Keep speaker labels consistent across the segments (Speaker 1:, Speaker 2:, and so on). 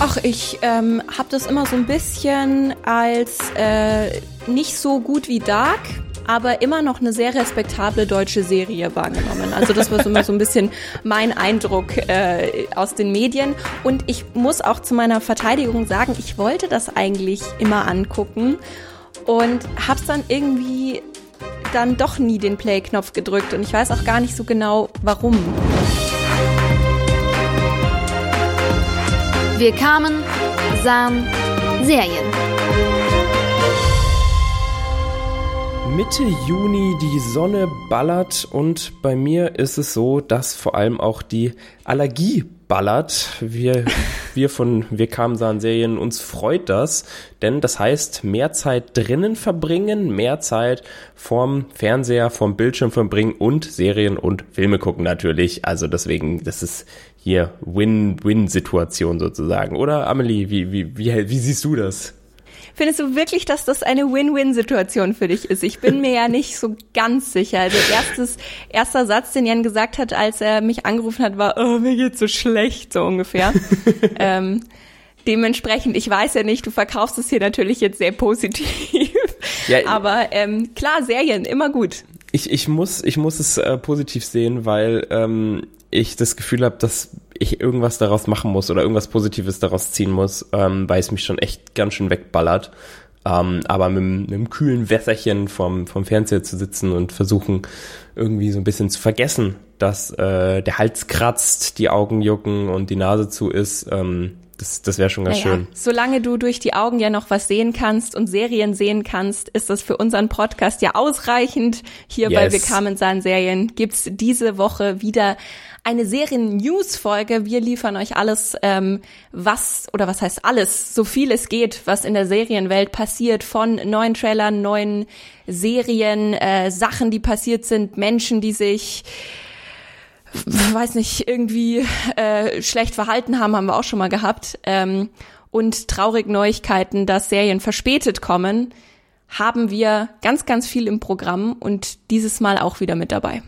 Speaker 1: Ach, ich ähm, habe das immer so ein bisschen als äh, nicht so gut wie Dark, aber immer noch eine sehr respektable deutsche Serie wahrgenommen. Also das war so immer so ein bisschen mein Eindruck äh, aus den Medien. Und ich muss auch zu meiner Verteidigung sagen, ich wollte das eigentlich immer angucken und hab's dann irgendwie dann doch nie den Play-Knopf gedrückt und ich weiß auch gar nicht so genau, warum.
Speaker 2: Wir kamen, sahen Serien.
Speaker 3: Mitte Juni, die Sonne ballert und bei mir ist es so, dass vor allem auch die Allergie ballert. Wir, wir von Wir kamen sahen Serien, uns freut das, denn das heißt mehr Zeit drinnen verbringen, mehr Zeit vorm Fernseher, vorm Bildschirm verbringen und Serien und Filme gucken natürlich. Also deswegen, das ist hier Win-Win-Situation sozusagen. Oder Amelie, wie, wie, wie, wie siehst du das?
Speaker 1: Findest du wirklich, dass das eine Win-Win-Situation für dich ist? Ich bin mir ja nicht so ganz sicher. Also erstes, erster Satz, den Jan gesagt hat, als er mich angerufen hat, war, oh, mir geht's so schlecht, so ungefähr. ähm, dementsprechend, ich weiß ja nicht, du verkaufst es hier natürlich jetzt sehr positiv. Ja, aber ähm, klar, Serien, immer gut.
Speaker 3: Ich, ich, muss, ich muss es äh, positiv sehen, weil ähm, ich das Gefühl habe, dass ich irgendwas daraus machen muss oder irgendwas Positives daraus ziehen muss, ähm, weil es mich schon echt ganz schön wegballert. Ähm, aber mit, mit einem kühlen Wässerchen vom, vom Fernseher zu sitzen und versuchen, irgendwie so ein bisschen zu vergessen, dass äh, der Hals kratzt, die Augen jucken und die Nase zu ist, ähm, das, das wäre schon ganz naja, schön.
Speaker 1: Solange du durch die Augen ja noch was sehen kannst und Serien sehen kannst, ist das für unseren Podcast ja ausreichend. Hier yes. bei Wir kamen sahen Serien gibt's diese Woche wieder eine Serien-News-Folge. Wir liefern euch alles, ähm, was, oder was heißt alles, so viel es geht, was in der Serienwelt passiert, von neuen Trailern, neuen Serien, äh, Sachen, die passiert sind, Menschen, die sich weiß nicht, irgendwie äh, schlecht verhalten haben, haben wir auch schon mal gehabt. Ähm, und traurige Neuigkeiten, dass Serien verspätet kommen, haben wir ganz, ganz viel im Programm und dieses Mal auch wieder mit dabei.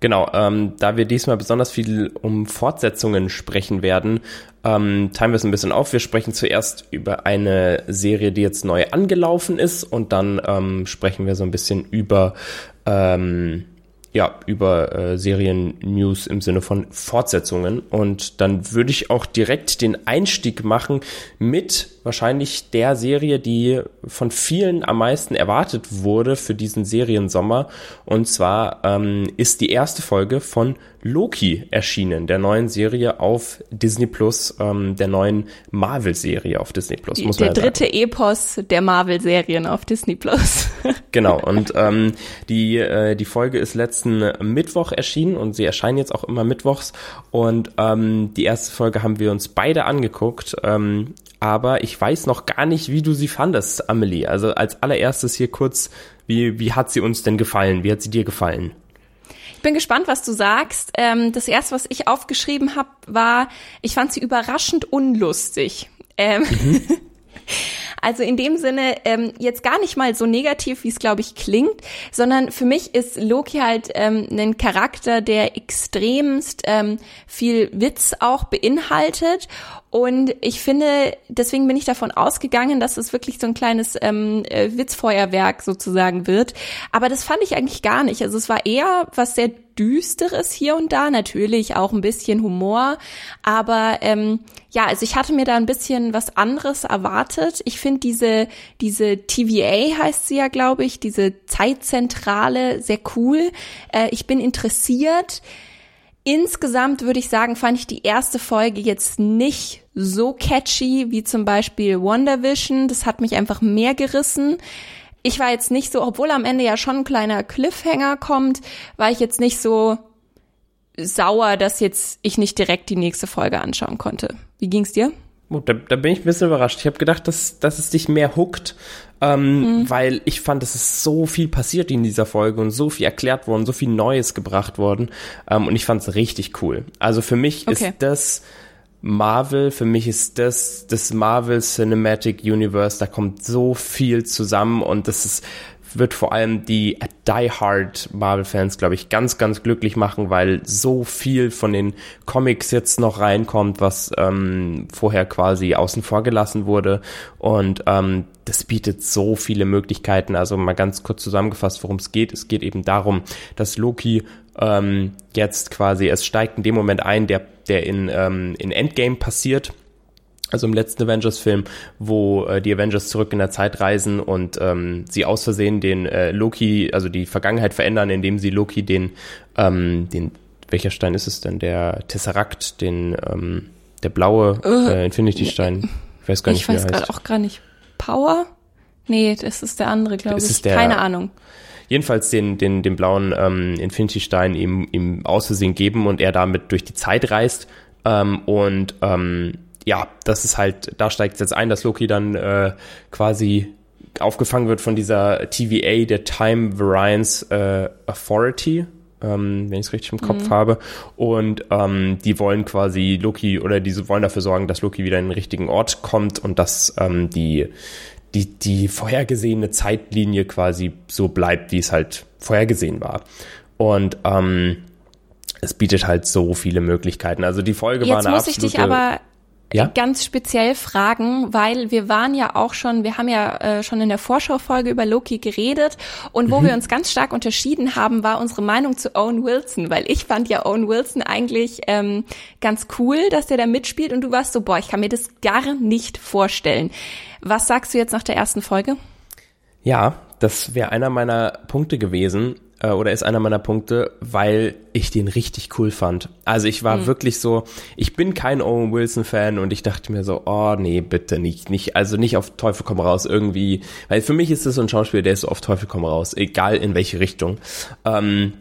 Speaker 3: Genau, ähm, da wir diesmal besonders viel um Fortsetzungen sprechen werden, ähm, teilen wir es ein bisschen auf. Wir sprechen zuerst über eine Serie, die jetzt neu angelaufen ist und dann ähm, sprechen wir so ein bisschen über ähm, ja, über äh, Serien-News im Sinne von Fortsetzungen. Und dann würde ich auch direkt den Einstieg machen mit wahrscheinlich der Serie, die von vielen am meisten erwartet wurde für diesen Seriensommer. Und zwar ähm, ist die erste Folge von Loki erschienen, der neuen Serie auf Disney Plus, ähm, der neuen Marvel-Serie auf Disney Plus.
Speaker 1: Muss der ja dritte Epos der Marvel-Serien auf Disney Plus.
Speaker 3: genau, und ähm, die, äh, die Folge ist letzten Mittwoch erschienen und sie erscheinen jetzt auch immer mittwochs. Und ähm, die erste Folge haben wir uns beide angeguckt. Ähm, aber ich weiß noch gar nicht, wie du sie fandest, Amelie. Also als allererstes hier kurz, wie, wie hat sie uns denn gefallen? Wie hat sie dir gefallen?
Speaker 1: bin gespannt, was du sagst. Ähm, das erste, was ich aufgeschrieben habe, war, ich fand sie überraschend unlustig. Ähm, mhm. Also in dem Sinne ähm, jetzt gar nicht mal so negativ, wie es glaube ich klingt, sondern für mich ist Loki halt ähm, ein Charakter, der extremst ähm, viel Witz auch beinhaltet und ich finde, deswegen bin ich davon ausgegangen, dass es wirklich so ein kleines ähm, äh, Witzfeuerwerk sozusagen wird. Aber das fand ich eigentlich gar nicht. Also es war eher was sehr Düsteres hier und da, natürlich auch ein bisschen Humor. Aber ähm, ja, also ich hatte mir da ein bisschen was anderes erwartet. Ich finde diese, diese TVA heißt sie ja, glaube ich, diese Zeitzentrale sehr cool. Äh, ich bin interessiert. Insgesamt würde ich sagen, fand ich die erste Folge jetzt nicht so catchy wie zum Beispiel WandaVision. Das hat mich einfach mehr gerissen. Ich war jetzt nicht so, obwohl am Ende ja schon ein kleiner Cliffhanger kommt, war ich jetzt nicht so sauer, dass jetzt ich nicht direkt die nächste Folge anschauen konnte. Wie ging's dir?
Speaker 3: Oh, da, da bin ich ein bisschen überrascht. Ich habe gedacht, dass, dass es dich mehr huckt, ähm, mhm. weil ich fand, es ist so viel passiert in dieser Folge und so viel erklärt worden, so viel Neues gebracht worden ähm, und ich fand es richtig cool. Also für mich okay. ist das Marvel, für mich ist das das Marvel Cinematic Universe, da kommt so viel zusammen und das ist wird vor allem die Die Hard Marvel-Fans, glaube ich, ganz, ganz glücklich machen, weil so viel von den Comics jetzt noch reinkommt, was ähm, vorher quasi außen vor gelassen wurde. Und ähm, das bietet so viele Möglichkeiten. Also mal ganz kurz zusammengefasst, worum es geht. Es geht eben darum, dass Loki ähm, jetzt quasi, es steigt in dem Moment ein, der, der in, ähm, in Endgame passiert also im letzten Avengers-Film, wo äh, die Avengers zurück in der Zeit reisen und ähm, sie aus Versehen den äh, Loki, also die Vergangenheit verändern, indem sie Loki den, ähm, den, welcher Stein ist es denn? Der Tesseract, den, ähm, der blaue uh, äh, Infinity-Stein.
Speaker 1: Ich weiß gar nicht, ich wie weiß gerade auch gar nicht. Power? Nee, das ist der andere, glaube ich. Der, Keine Ahnung
Speaker 3: jedenfalls den, den, den blauen ähm, Infinity-Stein ihm, ihm aus Versehen geben und er damit durch die Zeit reist. Ähm, und ähm, ja, das ist halt, da steigt es jetzt ein, dass Loki dann äh, quasi aufgefangen wird von dieser TVA, der Time Variance äh, Authority, ähm, wenn ich es richtig im Kopf mhm. habe. Und ähm, die wollen quasi Loki oder diese wollen dafür sorgen, dass Loki wieder in den richtigen Ort kommt und dass ähm, die, die, die vorhergesehene Zeitlinie quasi so bleibt, wie es halt vorhergesehen war. Und ähm, es bietet halt so viele Möglichkeiten. Also die Folge
Speaker 1: Jetzt
Speaker 3: war eine
Speaker 1: muss
Speaker 3: absolute...
Speaker 1: Ich dich aber ja? ganz speziell fragen, weil wir waren ja auch schon, wir haben ja äh, schon in der Vorschaufolge über Loki geredet und wo mhm. wir uns ganz stark unterschieden haben, war unsere Meinung zu Owen Wilson, weil ich fand ja Owen Wilson eigentlich ähm, ganz cool, dass der da mitspielt und du warst so, boah, ich kann mir das gar nicht vorstellen. Was sagst du jetzt nach der ersten Folge?
Speaker 3: Ja, das wäre einer meiner Punkte gewesen äh, oder ist einer meiner Punkte, weil ich den richtig cool fand. Also ich war mhm. wirklich so, ich bin kein Owen Wilson Fan und ich dachte mir so, oh nee, bitte nicht, nicht, also nicht auf Teufel komm raus irgendwie, weil für mich ist das so ein Schauspieler, der ist so auf Teufel komm raus, egal in welche Richtung. Ähm,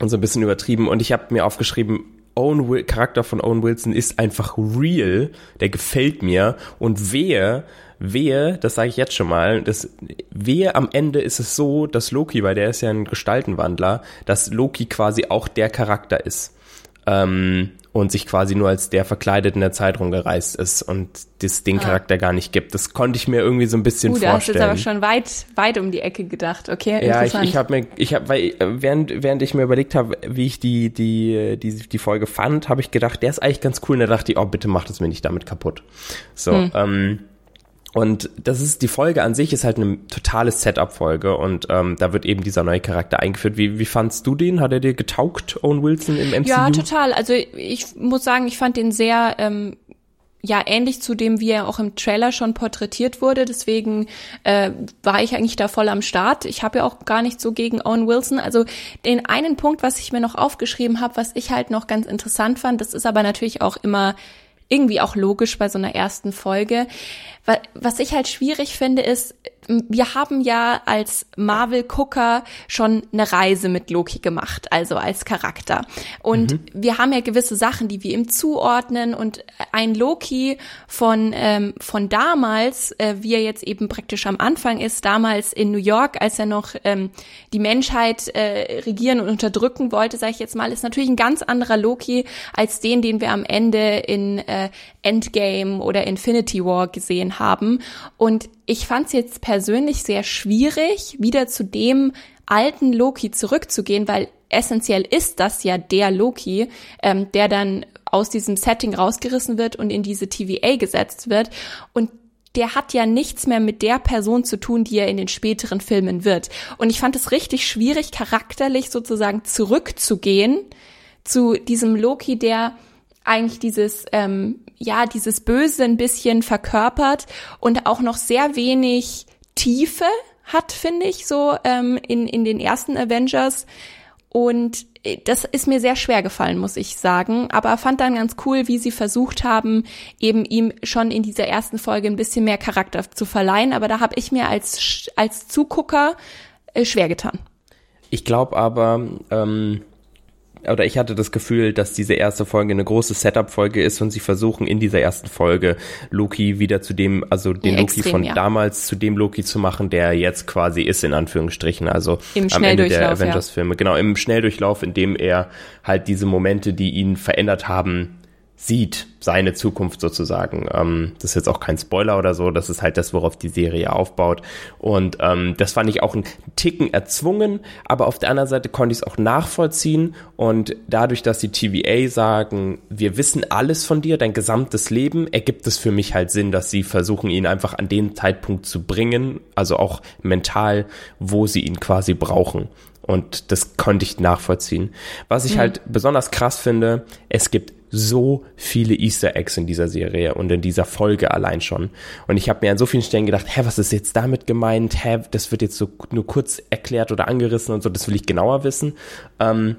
Speaker 3: und so ein bisschen übertrieben und ich habe mir aufgeschrieben, Owen Will Charakter von Owen Wilson ist einfach real, der gefällt mir und wehe, wehe, das sage ich jetzt schon mal, das wehe am Ende ist es so, dass Loki, weil der ist ja ein Gestaltenwandler, dass Loki quasi auch der Charakter ist. Ähm, und sich quasi nur als der verkleidet in der Zeit rumgereist ist und das den ah. Charakter gar nicht gibt. Das konnte ich mir irgendwie so ein bisschen uh, vorstellen. Du hast jetzt
Speaker 1: aber schon weit, weit um die Ecke gedacht. Okay,
Speaker 3: ja, ich, ich habe mir, ich habe, weil während während ich mir überlegt habe, wie ich die die die die Folge fand, habe ich gedacht, der ist eigentlich ganz cool. Und da dachte ich, oh bitte mach das mir nicht damit kaputt. So. Hm. Ähm, und das ist die Folge an sich ist halt eine totale Setup-Folge und ähm, da wird eben dieser neue Charakter eingeführt. Wie, wie fandst du den? Hat er dir getaugt, Owen Wilson im MCU?
Speaker 1: Ja, total. Also ich muss sagen, ich fand den sehr ähm, ja ähnlich zu dem, wie er auch im Trailer schon porträtiert wurde. Deswegen äh, war ich eigentlich da voll am Start. Ich habe ja auch gar nicht so gegen Owen Wilson. Also den einen Punkt, was ich mir noch aufgeschrieben habe, was ich halt noch ganz interessant fand, das ist aber natürlich auch immer irgendwie auch logisch bei so einer ersten Folge. Was ich halt schwierig finde, ist, wir haben ja als Marvel-Gucker schon eine Reise mit Loki gemacht, also als Charakter. Und mhm. wir haben ja gewisse Sachen, die wir ihm zuordnen. Und ein Loki von, ähm, von damals, äh, wie er jetzt eben praktisch am Anfang ist, damals in New York, als er noch ähm, die Menschheit äh, regieren und unterdrücken wollte, sage ich jetzt mal, ist natürlich ein ganz anderer Loki als den, den wir am Ende in äh, Endgame oder Infinity War gesehen haben. Und ich fand es jetzt persönlich sehr schwierig, wieder zu dem alten Loki zurückzugehen, weil essentiell ist das ja der Loki, ähm, der dann aus diesem Setting rausgerissen wird und in diese TVA gesetzt wird. Und der hat ja nichts mehr mit der Person zu tun, die er in den späteren Filmen wird. Und ich fand es richtig schwierig, charakterlich sozusagen zurückzugehen zu diesem Loki, der eigentlich dieses ähm, ja dieses Böse ein bisschen verkörpert und auch noch sehr wenig Tiefe hat, finde ich, so ähm, in, in den ersten Avengers. Und äh, das ist mir sehr schwer gefallen, muss ich sagen. Aber fand dann ganz cool, wie sie versucht haben, eben ihm schon in dieser ersten Folge ein bisschen mehr Charakter zu verleihen. Aber da habe ich mir als, als Zugucker äh, schwer getan.
Speaker 3: Ich glaube aber, ähm, oder ich hatte das Gefühl, dass diese erste Folge eine große Setup-Folge ist und sie versuchen in dieser ersten Folge Loki wieder zu dem, also den ja, Loki extrem, von ja. damals zu dem Loki zu machen, der jetzt quasi ist, in Anführungsstrichen, also
Speaker 1: Im am Ende der
Speaker 3: Avengers-Filme. Ja. Genau, im Schnelldurchlauf, in dem er halt diese Momente, die ihn verändert haben, sieht, seine Zukunft sozusagen. Ähm, das ist jetzt auch kein Spoiler oder so, das ist halt das, worauf die Serie aufbaut. Und ähm, das fand ich auch einen Ticken erzwungen, aber auf der anderen Seite konnte ich es auch nachvollziehen. Und dadurch, dass die TVA sagen, wir wissen alles von dir, dein gesamtes Leben, ergibt es für mich halt Sinn, dass sie versuchen, ihn einfach an den Zeitpunkt zu bringen, also auch mental, wo sie ihn quasi brauchen. Und das konnte ich nachvollziehen. Was ich mhm. halt besonders krass finde, es gibt so viele Easter Eggs in dieser Serie und in dieser Folge allein schon. Und ich habe mir an so vielen Stellen gedacht, hä, was ist jetzt damit gemeint? Hä, das wird jetzt so nur kurz erklärt oder angerissen und so, das will ich genauer wissen. Ähm,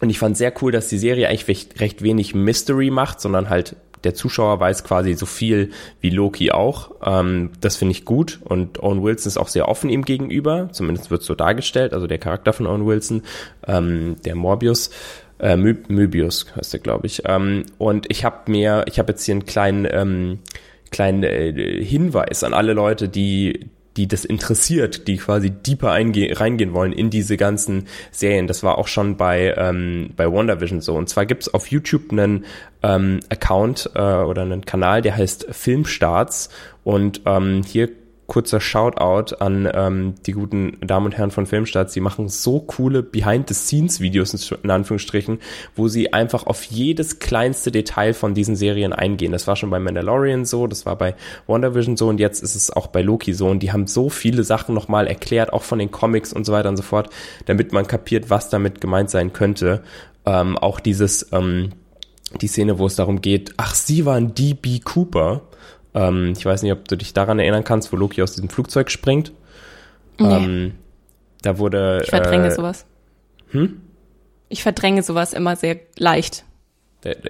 Speaker 3: und ich fand sehr cool, dass die Serie eigentlich recht, wenig Mystery macht, sondern halt der Zuschauer weiß quasi so viel wie Loki auch. Ähm, das finde ich gut und Owen Wilson ist auch sehr offen ihm gegenüber. Zumindest wird so dargestellt, also der Charakter von Owen Wilson, ähm, der Morbius äh, Mö Möbius heißt der, glaube ich. Ähm, und ich habe mir, ich habe jetzt hier einen kleinen, ähm, kleinen äh, Hinweis an alle Leute, die die das interessiert, die quasi deeper reingehen wollen in diese ganzen Serien. Das war auch schon bei, ähm, bei WandaVision so. Und zwar gibt's auf YouTube einen ähm, Account äh, oder einen Kanal, der heißt Filmstarts. Und ähm, hier kurzer Shoutout an ähm, die guten Damen und Herren von Filmstarts. Sie machen so coole Behind-the-Scenes-Videos in Anführungsstrichen, wo sie einfach auf jedes kleinste Detail von diesen Serien eingehen. Das war schon bei Mandalorian so, das war bei WandaVision so und jetzt ist es auch bei Loki so. Und die haben so viele Sachen nochmal erklärt, auch von den Comics und so weiter und so fort, damit man kapiert, was damit gemeint sein könnte. Ähm, auch dieses, ähm, die Szene, wo es darum geht, ach, sie waren DB Cooper ähm, ich weiß nicht, ob du dich daran erinnern kannst, wo Loki aus diesem Flugzeug springt. Nee. Ähm, da wurde.
Speaker 1: Ich verdränge äh, sowas. Hm? Ich verdränge sowas immer sehr leicht.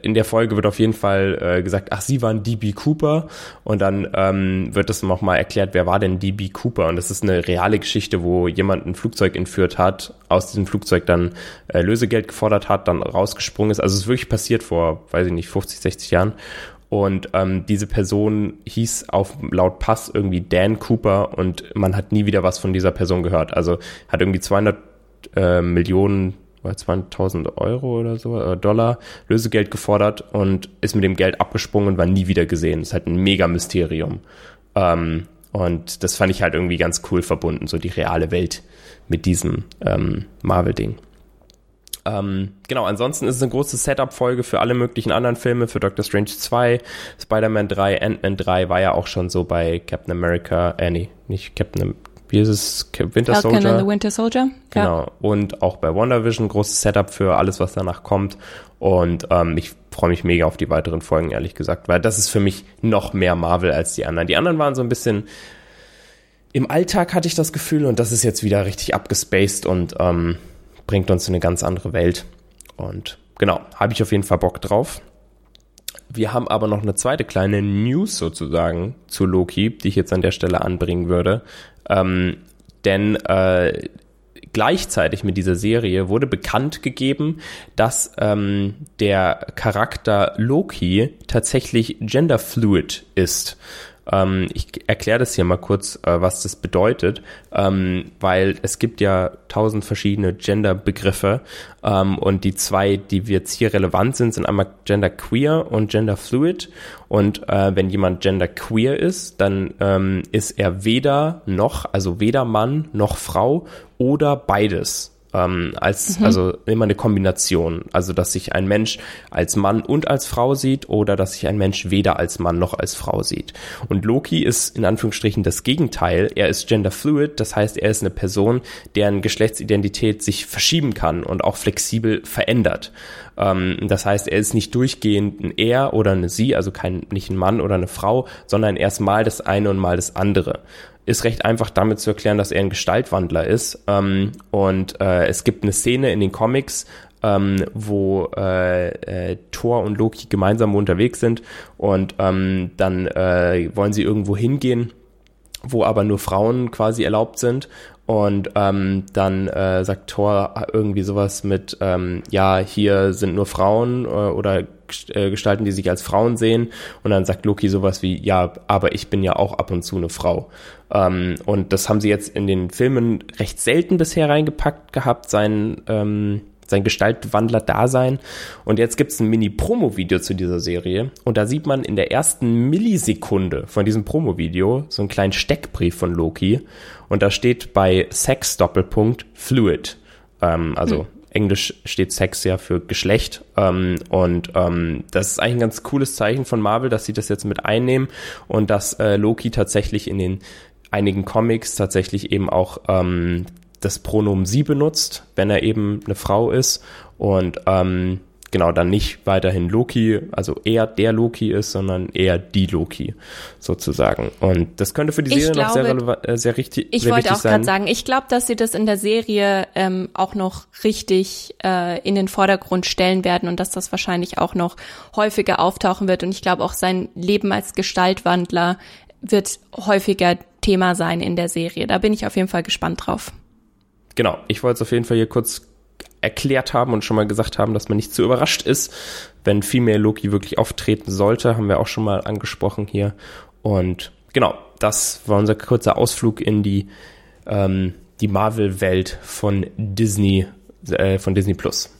Speaker 3: In der Folge wird auf jeden Fall äh, gesagt, ach, sie waren DB Cooper und dann ähm, wird es nochmal erklärt, wer war denn DB Cooper und das ist eine reale Geschichte, wo jemand ein Flugzeug entführt hat, aus diesem Flugzeug dann äh, Lösegeld gefordert hat, dann rausgesprungen ist. Also es ist wirklich passiert vor, weiß ich nicht, 50, 60 Jahren und ähm, diese Person hieß auf laut Pass irgendwie Dan Cooper und man hat nie wieder was von dieser Person gehört. Also hat irgendwie 200 äh, Millionen oder 200.000 Euro oder so, äh, Dollar Lösegeld gefordert und ist mit dem Geld abgesprungen und war nie wieder gesehen. Ist halt ein mega Mysterium. Ähm, und das fand ich halt irgendwie ganz cool verbunden, so die reale Welt mit diesem ähm, Marvel-Ding. Ähm, genau, ansonsten ist es eine große Setup-Folge für alle möglichen anderen Filme, für Doctor Strange 2, Spider-Man 3, Ant-Man 3 war ja auch schon so bei Captain America, äh, nee, nicht Captain, wie ist es, Winter Falcon Soldier?
Speaker 1: And the Winter Soldier,
Speaker 3: Genau, ja. und auch bei WandaVision, großes Setup für alles, was danach kommt und ähm, ich freue mich mega auf die weiteren Folgen, ehrlich gesagt, weil das ist für mich noch mehr Marvel als die anderen. Die anderen waren so ein bisschen im Alltag hatte ich das Gefühl und das ist jetzt wieder richtig abgespaced und ähm, bringt uns in eine ganz andere Welt. Und genau, habe ich auf jeden Fall Bock drauf. Wir haben aber noch eine zweite kleine News sozusagen zu Loki, die ich jetzt an der Stelle anbringen würde. Ähm, denn äh, gleichzeitig mit dieser Serie wurde bekannt gegeben, dass ähm, der Charakter Loki tatsächlich genderfluid ist. Ähm, ich erkläre das hier mal kurz, äh, was das bedeutet, ähm, weil es gibt ja tausend verschiedene Gender-Begriffe. Ähm, und die zwei, die jetzt hier relevant sind, sind einmal Gender Queer und Gender Fluid. Und äh, wenn jemand Gender Queer ist, dann ähm, ist er weder noch, also weder Mann noch Frau oder beides ähm, als mhm. also immer eine Kombination, also dass sich ein Mensch als Mann und als Frau sieht oder dass sich ein Mensch weder als Mann noch als Frau sieht. Und Loki ist in Anführungsstrichen das Gegenteil. Er ist genderfluid, das heißt, er ist eine Person, deren Geschlechtsidentität sich verschieben kann und auch flexibel verändert. Ähm, das heißt, er ist nicht durchgehend ein er oder eine sie, also kein nicht ein Mann oder eine Frau, sondern erst mal das eine und mal das andere ist recht einfach damit zu erklären, dass er ein Gestaltwandler ist. Ähm, und äh, es gibt eine Szene in den Comics, ähm, wo äh, äh, Thor und Loki gemeinsam unterwegs sind und ähm, dann äh, wollen sie irgendwo hingehen, wo aber nur Frauen quasi erlaubt sind und ähm, dann äh, sagt Thor irgendwie sowas mit, ähm, ja, hier sind nur Frauen äh, oder Gestalten, die sich als Frauen sehen. Und dann sagt Loki sowas wie, ja, aber ich bin ja auch ab und zu eine Frau. Ähm, und das haben sie jetzt in den Filmen recht selten bisher reingepackt gehabt, sein, ähm, sein Gestaltwandler-Dasein. Und jetzt gibt's ein Mini-Promo-Video zu dieser Serie. Und da sieht man in der ersten Millisekunde von diesem Promo-Video so einen kleinen Steckbrief von Loki. Und da steht bei Sex Doppelpunkt Fluid. Ähm, also hm. Englisch steht Sex ja für Geschlecht. Ähm, und ähm, das ist eigentlich ein ganz cooles Zeichen von Marvel, dass sie das jetzt mit einnehmen und dass äh, Loki tatsächlich in den einigen Comics tatsächlich eben auch ähm, das Pronomen sie benutzt, wenn er eben eine Frau ist und ähm, genau dann nicht weiterhin Loki, also er der Loki ist, sondern eher die Loki sozusagen. Und das könnte für die Serie glaube, noch sehr, äh, sehr richtig
Speaker 1: Ich
Speaker 3: sehr
Speaker 1: wollte auch gerade sagen, ich glaube, dass sie das in der Serie ähm, auch noch richtig äh, in den Vordergrund stellen werden und dass das wahrscheinlich auch noch häufiger auftauchen wird. Und ich glaube auch sein Leben als Gestaltwandler wird häufiger Thema sein in der Serie. Da bin ich auf jeden Fall gespannt drauf.
Speaker 3: Genau, ich wollte es auf jeden Fall hier kurz erklärt haben und schon mal gesagt haben, dass man nicht zu überrascht ist, wenn mehr Loki wirklich auftreten sollte, haben wir auch schon mal angesprochen hier. Und genau, das war unser kurzer Ausflug in die, ähm, die Marvel-Welt von Disney, äh, von Disney Plus.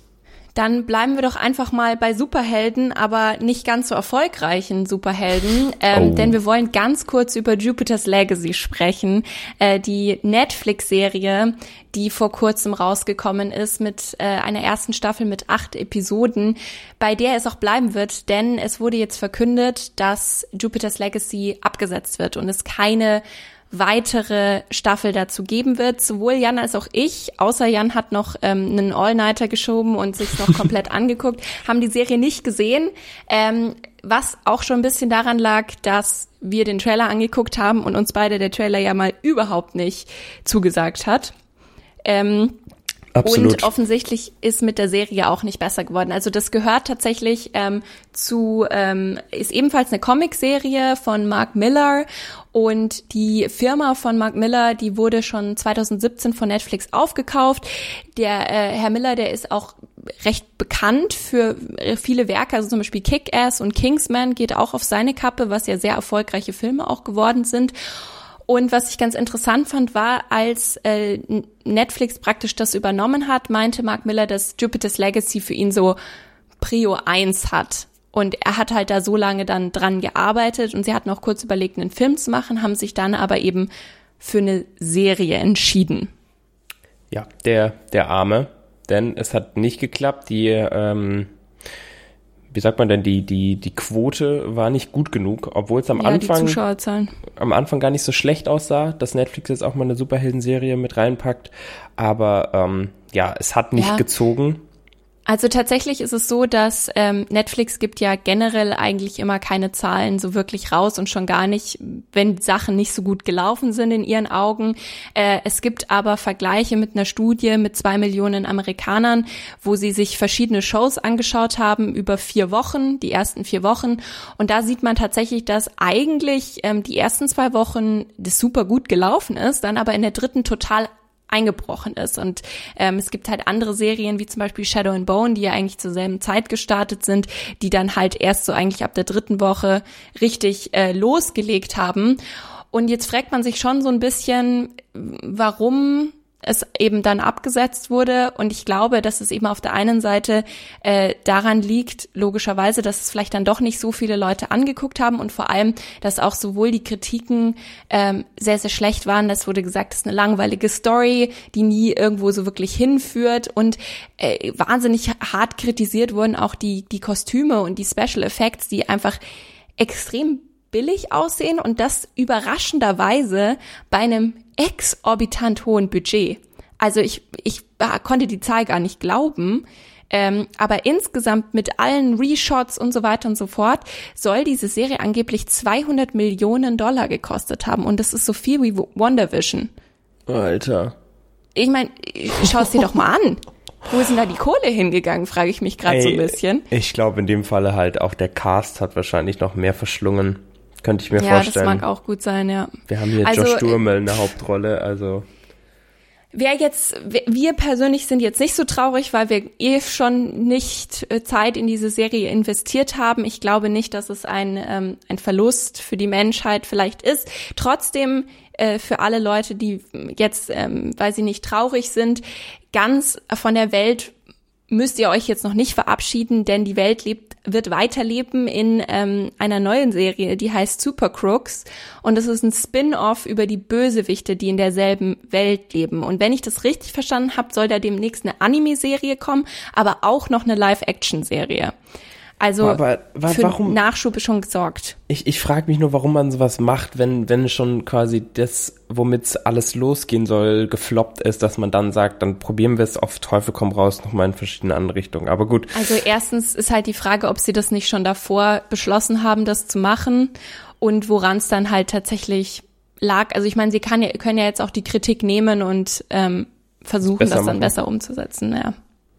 Speaker 1: Dann bleiben wir doch einfach mal bei Superhelden, aber nicht ganz so erfolgreichen Superhelden, ähm, oh. denn wir wollen ganz kurz über Jupiter's Legacy sprechen, äh, die Netflix-Serie, die vor kurzem rausgekommen ist mit äh, einer ersten Staffel mit acht Episoden, bei der es auch bleiben wird, denn es wurde jetzt verkündet, dass Jupiter's Legacy abgesetzt wird und es keine weitere Staffel dazu geben wird. Sowohl Jan als auch ich, außer Jan hat noch ähm, einen All-Nighter geschoben und sich noch komplett angeguckt, haben die Serie nicht gesehen. Ähm, was auch schon ein bisschen daran lag, dass wir den Trailer angeguckt haben und uns beide der Trailer ja mal überhaupt nicht zugesagt hat. Ähm, Absolut. Und offensichtlich ist mit der Serie auch nicht besser geworden. Also das gehört tatsächlich ähm, zu, ähm, ist ebenfalls eine Comicserie von Mark Miller und die Firma von Mark Miller, die wurde schon 2017 von Netflix aufgekauft. Der äh, Herr Miller, der ist auch recht bekannt für viele Werke, also zum Beispiel Kick-Ass und Kingsman geht auch auf seine Kappe, was ja sehr erfolgreiche Filme auch geworden sind. Und was ich ganz interessant fand, war, als äh, Netflix praktisch das übernommen hat, meinte Mark Miller, dass Jupiter's Legacy für ihn so Prio 1 hat. Und er hat halt da so lange dann dran gearbeitet und sie hatten auch kurz überlegt, einen Film zu machen, haben sich dann aber eben für eine Serie entschieden.
Speaker 3: Ja, der, der Arme, denn es hat nicht geklappt. Die ähm, wie sagt man denn, die, die, die Quote war nicht gut genug, obwohl es am ja, Anfang, am Anfang gar nicht so schlecht aussah, dass Netflix jetzt auch mal eine Superhelden-Serie mit reinpackt. Aber ähm, ja, es hat nicht ja. gezogen.
Speaker 1: Also tatsächlich ist es so, dass ähm, Netflix gibt ja generell eigentlich immer keine Zahlen so wirklich raus und schon gar nicht, wenn Sachen nicht so gut gelaufen sind in ihren Augen. Äh, es gibt aber Vergleiche mit einer Studie mit zwei Millionen Amerikanern, wo sie sich verschiedene Shows angeschaut haben über vier Wochen, die ersten vier Wochen. Und da sieht man tatsächlich, dass eigentlich ähm, die ersten zwei Wochen das super gut gelaufen ist, dann aber in der dritten total eingebrochen ist. Und ähm, es gibt halt andere Serien, wie zum Beispiel Shadow and Bone, die ja eigentlich zur selben Zeit gestartet sind, die dann halt erst so eigentlich ab der dritten Woche richtig äh, losgelegt haben. Und jetzt fragt man sich schon so ein bisschen, warum es eben dann abgesetzt wurde. Und ich glaube, dass es eben auf der einen Seite äh, daran liegt, logischerweise, dass es vielleicht dann doch nicht so viele Leute angeguckt haben und vor allem, dass auch sowohl die Kritiken ähm, sehr, sehr schlecht waren. Das wurde gesagt, es ist eine langweilige Story, die nie irgendwo so wirklich hinführt und äh, wahnsinnig hart kritisiert wurden auch die, die Kostüme und die Special Effects, die einfach extrem billig aussehen und das überraschenderweise bei einem exorbitant hohen Budget. Also ich, ich konnte die Zahl gar nicht glauben. Ähm, aber insgesamt mit allen Reshots und so weiter und so fort soll diese Serie angeblich 200 Millionen Dollar gekostet haben. Und das ist so viel wie WandaVision.
Speaker 3: Alter.
Speaker 1: Ich meine, schau es dir doch mal an. Wo ist denn da die Kohle hingegangen, frage ich mich gerade so ein bisschen.
Speaker 3: Ich glaube, in dem Falle halt auch der Cast hat wahrscheinlich noch mehr verschlungen. Könnte ich mir ja, vorstellen.
Speaker 1: Ja, das mag auch gut sein, ja.
Speaker 3: Wir haben hier also, Josh Duhamel in der Hauptrolle, also.
Speaker 1: Wer jetzt, wir persönlich sind jetzt nicht so traurig, weil wir eh schon nicht äh, Zeit in diese Serie investiert haben. Ich glaube nicht, dass es ein, ähm, ein Verlust für die Menschheit vielleicht ist. Trotzdem äh, für alle Leute, die jetzt, ähm, weil sie nicht traurig sind, ganz von der Welt müsst ihr euch jetzt noch nicht verabschieden, denn die Welt lebt, wird weiterleben in ähm, einer neuen Serie, die heißt Super Crooks. Und es ist ein Spin-off über die Bösewichte, die in derselben Welt leben. Und wenn ich das richtig verstanden habe, soll da demnächst eine Anime-Serie kommen, aber auch noch eine Live-Action-Serie. Also
Speaker 3: aber, aber
Speaker 1: für
Speaker 3: warum,
Speaker 1: Nachschub ist schon gesorgt.
Speaker 3: Ich, ich frage mich nur, warum man sowas macht, wenn, wenn schon quasi das, womit alles losgehen soll, gefloppt ist, dass man dann sagt, dann probieren wir es auf Teufel komm raus nochmal in verschiedene andere Richtungen. Aber gut.
Speaker 1: Also erstens ist halt die Frage, ob sie das nicht schon davor beschlossen haben, das zu machen und woran es dann halt tatsächlich lag. Also ich meine, sie kann ja, können ja jetzt auch die Kritik nehmen und ähm, versuchen, das dann machen. besser umzusetzen. Ja.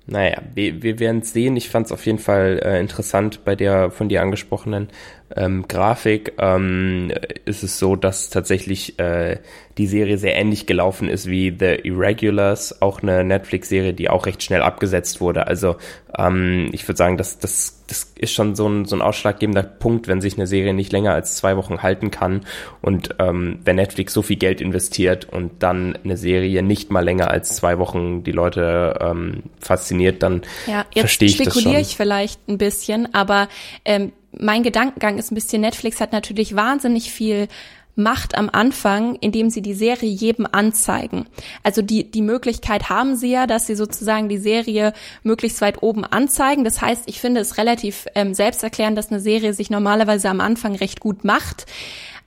Speaker 3: Naja, wir, wir werden sehen. Ich fand es auf jeden Fall äh, interessant bei der von dir angesprochenen ähm, Grafik. Ähm, ist es so, dass tatsächlich äh, die Serie sehr ähnlich gelaufen ist wie The Irregulars, auch eine Netflix-Serie, die auch recht schnell abgesetzt wurde. Also ähm, ich würde sagen, dass das, das ist schon so ein, so ein ausschlaggebender Punkt, wenn sich eine Serie nicht länger als zwei Wochen halten kann und ähm, wenn Netflix so viel Geld investiert und dann eine Serie nicht mal länger als zwei Wochen die Leute ähm, fasziniert, dann ja, verstehe ich das schon. Jetzt
Speaker 1: spekuliere ich vielleicht ein bisschen, aber ähm, mein Gedankengang ist ein bisschen, Netflix hat natürlich wahnsinnig viel Macht am Anfang, indem sie die Serie jedem anzeigen. Also die, die Möglichkeit haben sie ja, dass sie sozusagen die Serie möglichst weit oben anzeigen. Das heißt, ich finde es relativ ähm, selbsterklärend, dass eine Serie sich normalerweise am Anfang recht gut macht.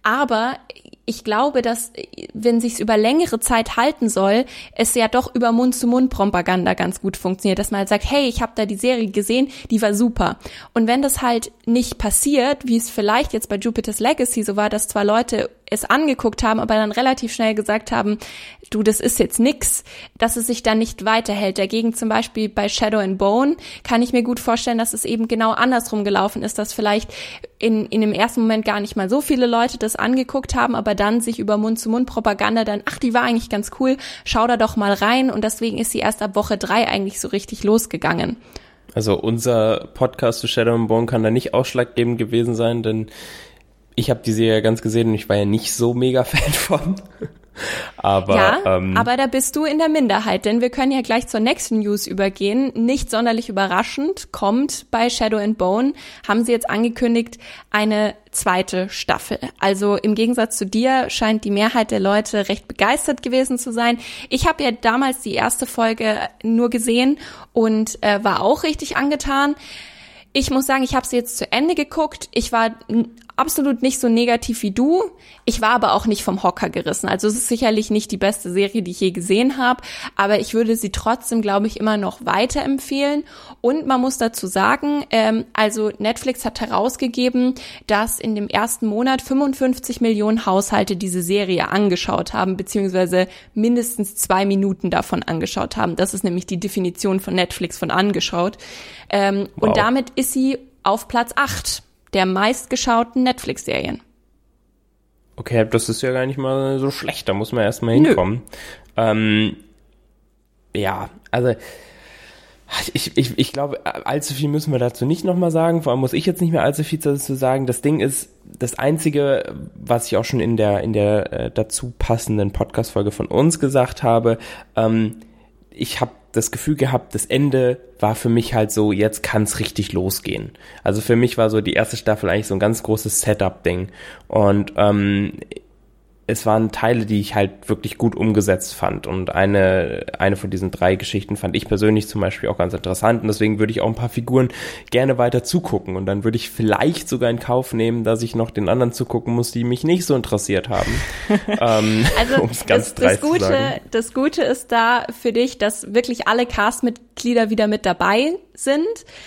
Speaker 1: Aber ich glaube, dass wenn sich's über längere Zeit halten soll, es ja doch über Mund-zu-Mund-Propaganda ganz gut funktioniert, dass man halt sagt, hey, ich habe da die Serie gesehen, die war super. Und wenn das halt nicht passiert, wie es vielleicht jetzt bei Jupiter's Legacy so war, dass zwar Leute es angeguckt haben, aber dann relativ schnell gesagt haben, du, das ist jetzt nix, dass es sich dann nicht weiterhält. Dagegen zum Beispiel bei Shadow and Bone kann ich mir gut vorstellen, dass es eben genau andersrum gelaufen ist, dass vielleicht in, in dem ersten Moment gar nicht mal so viele Leute das angeguckt haben, aber dann sich über Mund-zu-Mund-Propaganda dann, ach, die war eigentlich ganz cool, schau da doch mal rein und deswegen ist sie erst ab Woche drei eigentlich so richtig losgegangen.
Speaker 3: Also unser Podcast zu Shadow and Bone kann da nicht ausschlaggebend gewesen sein, denn ich habe die Serie ganz gesehen und ich war ja nicht so mega Fan von. aber,
Speaker 1: ja, ähm, aber da bist du in der Minderheit, denn wir können ja gleich zur nächsten News übergehen. Nicht sonderlich überraschend kommt bei Shadow and Bone, haben sie jetzt angekündigt, eine zweite Staffel. Also im Gegensatz zu dir scheint die Mehrheit der Leute recht begeistert gewesen zu sein. Ich habe ja damals die erste Folge nur gesehen und äh, war auch richtig angetan. Ich muss sagen, ich habe sie jetzt zu Ende geguckt. Ich war absolut nicht so negativ wie du. Ich war aber auch nicht vom Hocker gerissen. Also es ist sicherlich nicht die beste Serie, die ich je gesehen habe, aber ich würde sie trotzdem, glaube ich, immer noch weiterempfehlen. Und man muss dazu sagen, ähm, also Netflix hat herausgegeben, dass in dem ersten Monat 55 Millionen Haushalte diese Serie angeschaut haben, beziehungsweise mindestens zwei Minuten davon angeschaut haben. Das ist nämlich die Definition von Netflix von angeschaut. Ähm, wow. Und damit ist sie auf Platz 8 der meistgeschauten Netflix-Serien.
Speaker 3: Okay, das ist ja gar nicht mal so schlecht, da muss man erstmal hinkommen. Ähm, ja, also ich, ich, ich glaube, allzu viel müssen wir dazu nicht nochmal sagen. Vor allem muss ich jetzt nicht mehr allzu viel dazu sagen. Das Ding ist, das Einzige, was ich auch schon in der, in der äh, dazu passenden Podcast-Folge von uns gesagt habe, ähm, ich habe das Gefühl gehabt, das Ende war für mich halt so, jetzt kann's richtig losgehen. Also für mich war so die erste Staffel eigentlich so ein ganz großes Setup-Ding. Und ähm, es waren Teile, die ich halt wirklich gut umgesetzt fand. Und eine, eine von diesen drei Geschichten fand ich persönlich zum Beispiel auch ganz interessant. Und deswegen würde ich auch ein paar Figuren gerne weiter zugucken. Und dann würde ich vielleicht sogar in Kauf nehmen, dass ich noch den anderen zugucken muss, die mich nicht so interessiert haben.
Speaker 1: ähm, also das, das, Gute, das Gute ist da für dich, dass wirklich alle Castmitglieder wieder mit dabei sind.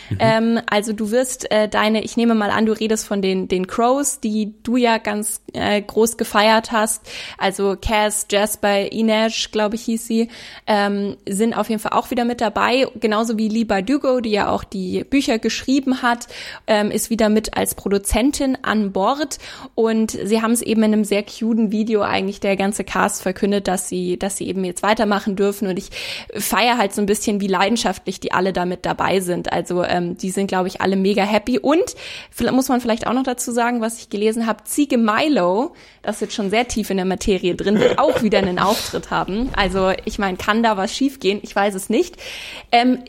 Speaker 1: Mhm. Ähm, also du wirst äh, deine, ich nehme mal an, du redest von den, den Crows, die du ja ganz äh, groß gefeiert hast. Also Cass, Jasper, Inesh, glaube ich, hieß sie, ähm, sind auf jeden Fall auch wieder mit dabei. Genauso wie Lee Bardugo, die ja auch die Bücher geschrieben hat, ähm, ist wieder mit als Produzentin an Bord. Und sie haben es eben in einem sehr cuten Video eigentlich der ganze Cast verkündet, dass sie, dass sie eben jetzt weitermachen dürfen. Und ich feiere halt so ein bisschen, wie leidenschaftlich leidenschaftlich die alle damit dabei sind. Also ähm, die sind, glaube ich, alle mega happy. Und muss man vielleicht auch noch dazu sagen, was ich gelesen habe, Ziege Milo, das ist jetzt schon sehr tief in der Materie drin, wird auch wieder einen Auftritt haben. Also ich meine, kann da was schiefgehen? Ich weiß es nicht. Ähm,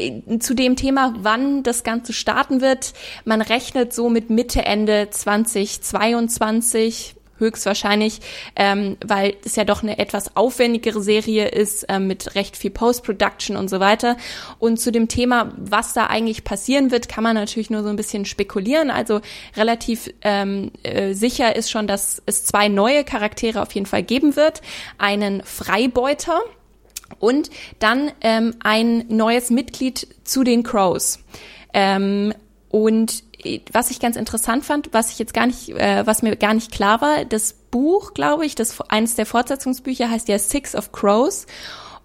Speaker 1: zu dem Thema, wann das Ganze starten wird, man rechnet so mit Mitte, Ende 2022, höchstwahrscheinlich, ähm, weil es ja doch eine etwas aufwendigere Serie ist ähm, mit recht viel Post-Production und so weiter. Und zu dem Thema, was da eigentlich passieren wird, kann man natürlich nur so ein bisschen spekulieren. Also relativ ähm, äh, sicher ist schon, dass es zwei neue Charaktere auf jeden Fall geben wird. Einen Freibeuter und dann ähm, ein neues Mitglied zu den Crows. Ähm, und was ich ganz interessant fand, was ich jetzt gar nicht, äh, was mir gar nicht klar war, das Buch, glaube ich, das eines der Fortsetzungsbücher heißt ja Six of Crows.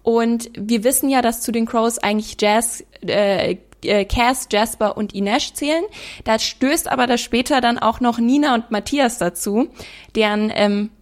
Speaker 1: Und wir wissen ja, dass zu den Crows eigentlich Jazz, äh, äh, Cass, Jasper und Inesh zählen. Da stößt aber da später dann auch noch Nina und Matthias dazu, deren ähm, äh,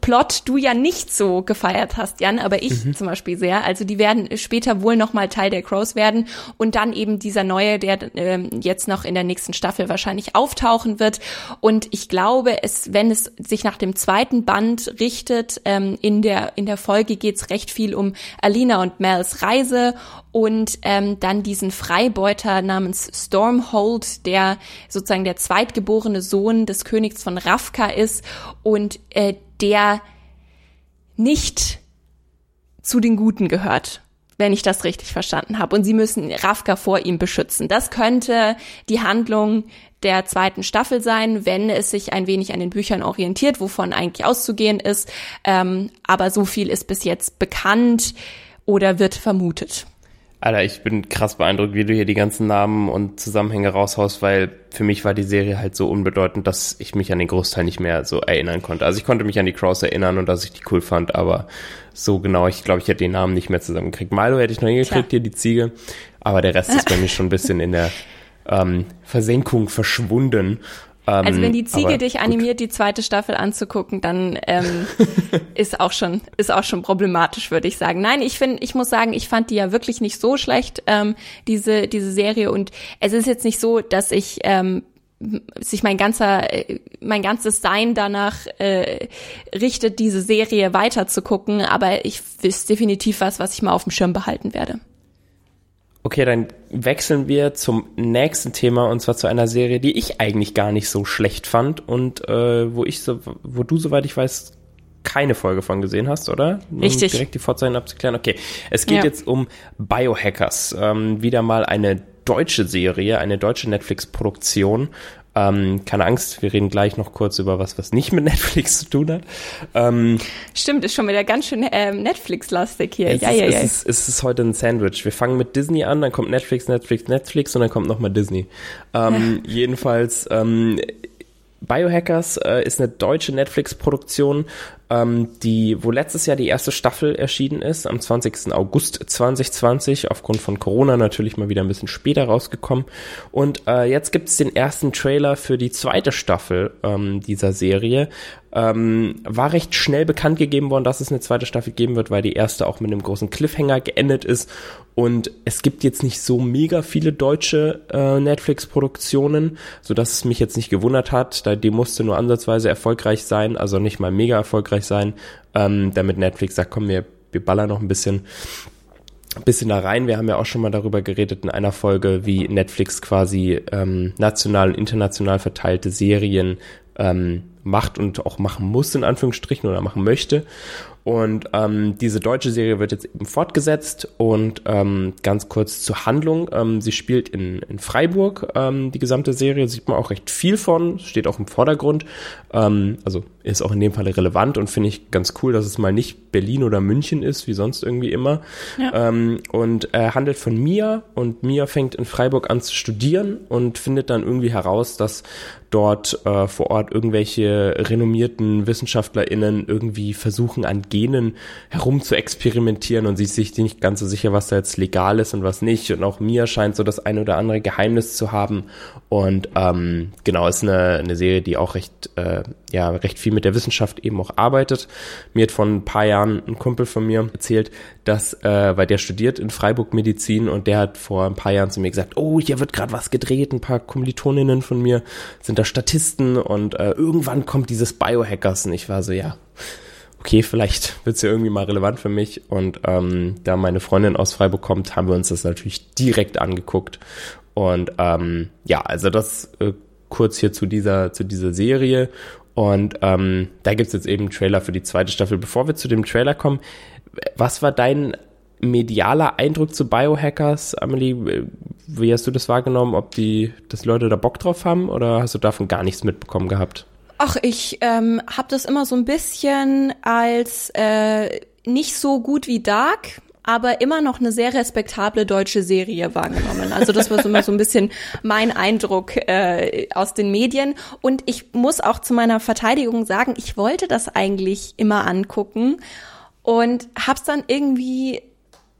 Speaker 1: Plot du ja nicht so gefeiert hast, Jan, aber ich mhm. zum Beispiel sehr. Also die werden später wohl noch mal Teil der Crows werden und dann eben dieser neue, der ähm, jetzt noch in der nächsten Staffel wahrscheinlich auftauchen wird. Und ich glaube, es, wenn es sich nach dem zweiten Band richtet, ähm, in der in der Folge geht's recht viel um Alina und Mels Reise und ähm, dann diesen Freibeuter namens Stormhold, der sozusagen der zweitgeborene Sohn des Königs von Ravka ist und äh, der nicht zu den Guten gehört wenn ich das richtig verstanden habe. Und sie müssen Ravka vor ihm beschützen. Das könnte die Handlung der zweiten Staffel sein, wenn es sich ein wenig an den Büchern orientiert, wovon eigentlich auszugehen ist. Ähm, aber so viel ist bis jetzt bekannt oder wird vermutet.
Speaker 3: Alter, ich bin krass beeindruckt, wie du hier die ganzen Namen und Zusammenhänge raushaust, weil für mich war die Serie halt so unbedeutend, dass ich mich an den Großteil nicht mehr so erinnern konnte. Also ich konnte mich an die Crows erinnern und dass ich die cool fand, aber so genau, ich glaube, ich hätte den Namen nicht mehr zusammengekriegt. Milo hätte ich noch hingekriegt, hier die Ziege, aber der Rest ist bei mir schon ein bisschen in der ähm, Versenkung verschwunden
Speaker 1: also wenn die ähm, Ziege dich animiert, die zweite Staffel anzugucken, dann ähm, ist auch schon ist auch schon problematisch, würde ich sagen. Nein, ich finde, ich muss sagen, ich fand die ja wirklich nicht so schlecht ähm, diese diese Serie und es ist jetzt nicht so, dass ich ähm, sich mein ganzer mein ganzes Sein danach äh, richtet, diese Serie weiter zu gucken, aber ich ist definitiv was, was ich mal auf dem Schirm behalten werde.
Speaker 3: Okay, dann wechseln wir zum nächsten Thema und zwar zu einer Serie, die ich eigentlich gar nicht so schlecht fand und äh, wo ich so, wo du soweit ich weiß keine Folge von gesehen hast, oder?
Speaker 1: Richtig.
Speaker 3: Um direkt die Vorzeichen abzuklären. Okay, es geht ja. jetzt um Biohackers, ähm, wieder mal eine deutsche Serie, eine deutsche Netflix-Produktion ähm, keine Angst, wir reden gleich noch kurz über was, was nicht mit Netflix zu tun hat. Ähm,
Speaker 1: Stimmt, ist schon wieder ganz schön ähm, Netflix-lastig hier.
Speaker 3: Es,
Speaker 1: ja,
Speaker 3: ist,
Speaker 1: ja, ja.
Speaker 3: Es, ist, es ist heute ein Sandwich. Wir fangen mit Disney an, dann kommt Netflix, Netflix, Netflix und dann kommt nochmal Disney. Ähm, ja. Jedenfalls, ähm, Biohackers äh, ist eine deutsche Netflix-Produktion ähm, die, wo letztes Jahr die erste Staffel erschienen ist, am 20. August 2020, aufgrund von Corona natürlich mal wieder ein bisschen später rausgekommen. Und äh, jetzt gibt es den ersten Trailer für die zweite Staffel ähm, dieser Serie. Ähm, war recht schnell bekannt gegeben worden, dass es eine zweite Staffel geben wird, weil die erste auch mit einem großen Cliffhanger geendet ist. Und es gibt jetzt nicht so mega viele deutsche äh, Netflix-Produktionen, so dass es mich jetzt nicht gewundert hat. Da die musste nur ansatzweise erfolgreich sein, also nicht mal mega erfolgreich sein, ähm, damit Netflix sagt, komm, wir, wir ballern noch ein bisschen bisschen da rein. Wir haben ja auch schon mal darüber geredet in einer Folge, wie Netflix quasi ähm, national und international verteilte Serien ähm, macht und auch machen muss, in Anführungsstrichen, oder machen möchte. Und ähm, diese deutsche Serie wird jetzt eben fortgesetzt und ähm, ganz kurz zur Handlung. Ähm, sie spielt in, in Freiburg, ähm, die gesamte Serie, sieht man auch recht viel von, steht auch im Vordergrund. Ähm, also ist auch in dem Fall relevant und finde ich ganz cool, dass es mal nicht Berlin oder München ist, wie sonst irgendwie immer. Ja. Ähm, und er handelt von Mia und Mia fängt in Freiburg an zu studieren und findet dann irgendwie heraus, dass dort äh, vor Ort irgendwelche irgendwelche renommierten WissenschaftlerInnen irgendwie versuchen, an Genen herum zu experimentieren und sie ist sich nicht ganz so sicher, was da jetzt legal ist und was nicht. Und auch Mia scheint so das ein oder andere Geheimnis zu haben. Und ähm, genau, ist eine, eine Serie, die auch recht, äh, ja, recht viel mit der Wissenschaft eben auch arbeitet. Mir hat vor ein paar Jahren ein Kumpel von mir erzählt, dass, äh, weil der studiert in Freiburg Medizin und der hat vor ein paar Jahren zu mir gesagt, oh, hier wird gerade was gedreht, ein paar Kommilitoninnen von mir sind da Statisten und äh, irgendwann kommt dieses Biohackers und ich war so, ja, okay, vielleicht wird's ja irgendwie mal relevant für mich und ähm, da meine Freundin aus Freiburg kommt, haben wir uns das natürlich direkt angeguckt und ähm, ja, also das äh, kurz hier zu dieser, zu dieser Serie. Und ähm, da gibt's jetzt eben einen Trailer für die zweite Staffel. Bevor wir zu dem Trailer kommen, was war dein medialer Eindruck zu Biohackers, Amelie? Wie hast du das wahrgenommen? Ob die, dass Leute da Bock drauf haben oder hast du davon gar nichts mitbekommen gehabt?
Speaker 1: Ach, ich ähm, habe das immer so ein bisschen als äh, nicht so gut wie Dark aber immer noch eine sehr respektable deutsche Serie wahrgenommen. Also das war so immer so ein bisschen mein Eindruck äh, aus den Medien. Und ich muss auch zu meiner Verteidigung sagen, ich wollte das eigentlich immer angucken und hab's dann irgendwie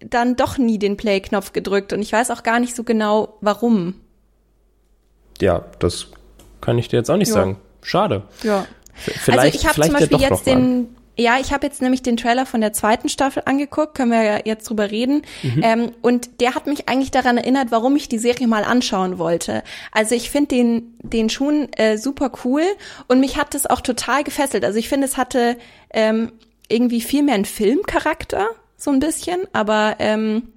Speaker 1: dann doch nie den Play-Knopf gedrückt und ich weiß auch gar nicht so genau, warum.
Speaker 3: Ja, das kann ich dir jetzt auch nicht ja. sagen. Schade.
Speaker 1: Ja. Vielleicht, also ich habe zum Beispiel ja jetzt den, ja, ich habe jetzt nämlich den Trailer von der zweiten Staffel angeguckt, können wir ja jetzt drüber reden. Mhm. Ähm, und der hat mich eigentlich daran erinnert, warum ich die Serie mal anschauen wollte. Also ich finde den, den schon äh, super cool und mich hat das auch total gefesselt. Also ich finde, es hatte ähm, irgendwie viel mehr einen Filmcharakter, so ein bisschen, aber ähm,